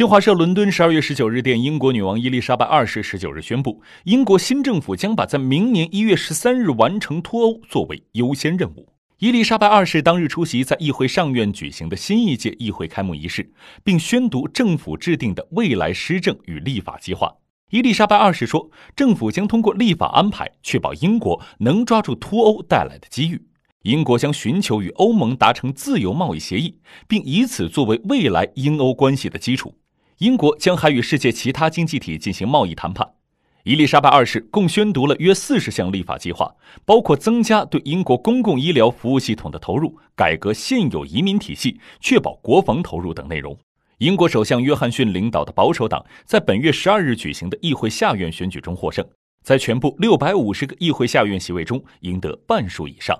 新华社伦敦十二月十九日电，英国女王伊丽莎白二世十九日宣布，英国新政府将把在明年一月十三日完成脱欧作为优先任务。伊丽莎白二世当日出席在议会上院举行的新一届议会开幕仪式，并宣读政府制定的未来施政与立法计划。伊丽莎白二世说，政府将通过立法安排，确保英国能抓住脱欧带来的机遇。英国将寻求与欧盟达成自由贸易协议，并以此作为未来英欧关系的基础。英国将还与世界其他经济体进行贸易谈判。伊丽莎白二世共宣读了约四十项立法计划，包括增加对英国公共医疗服务系统的投入、改革现有移民体系、确保国防投入等内容。英国首相约翰逊领导的保守党在本月十二日举行的议会下院选举中获胜，在全部六百五十个议会下院席位中赢得半数以上。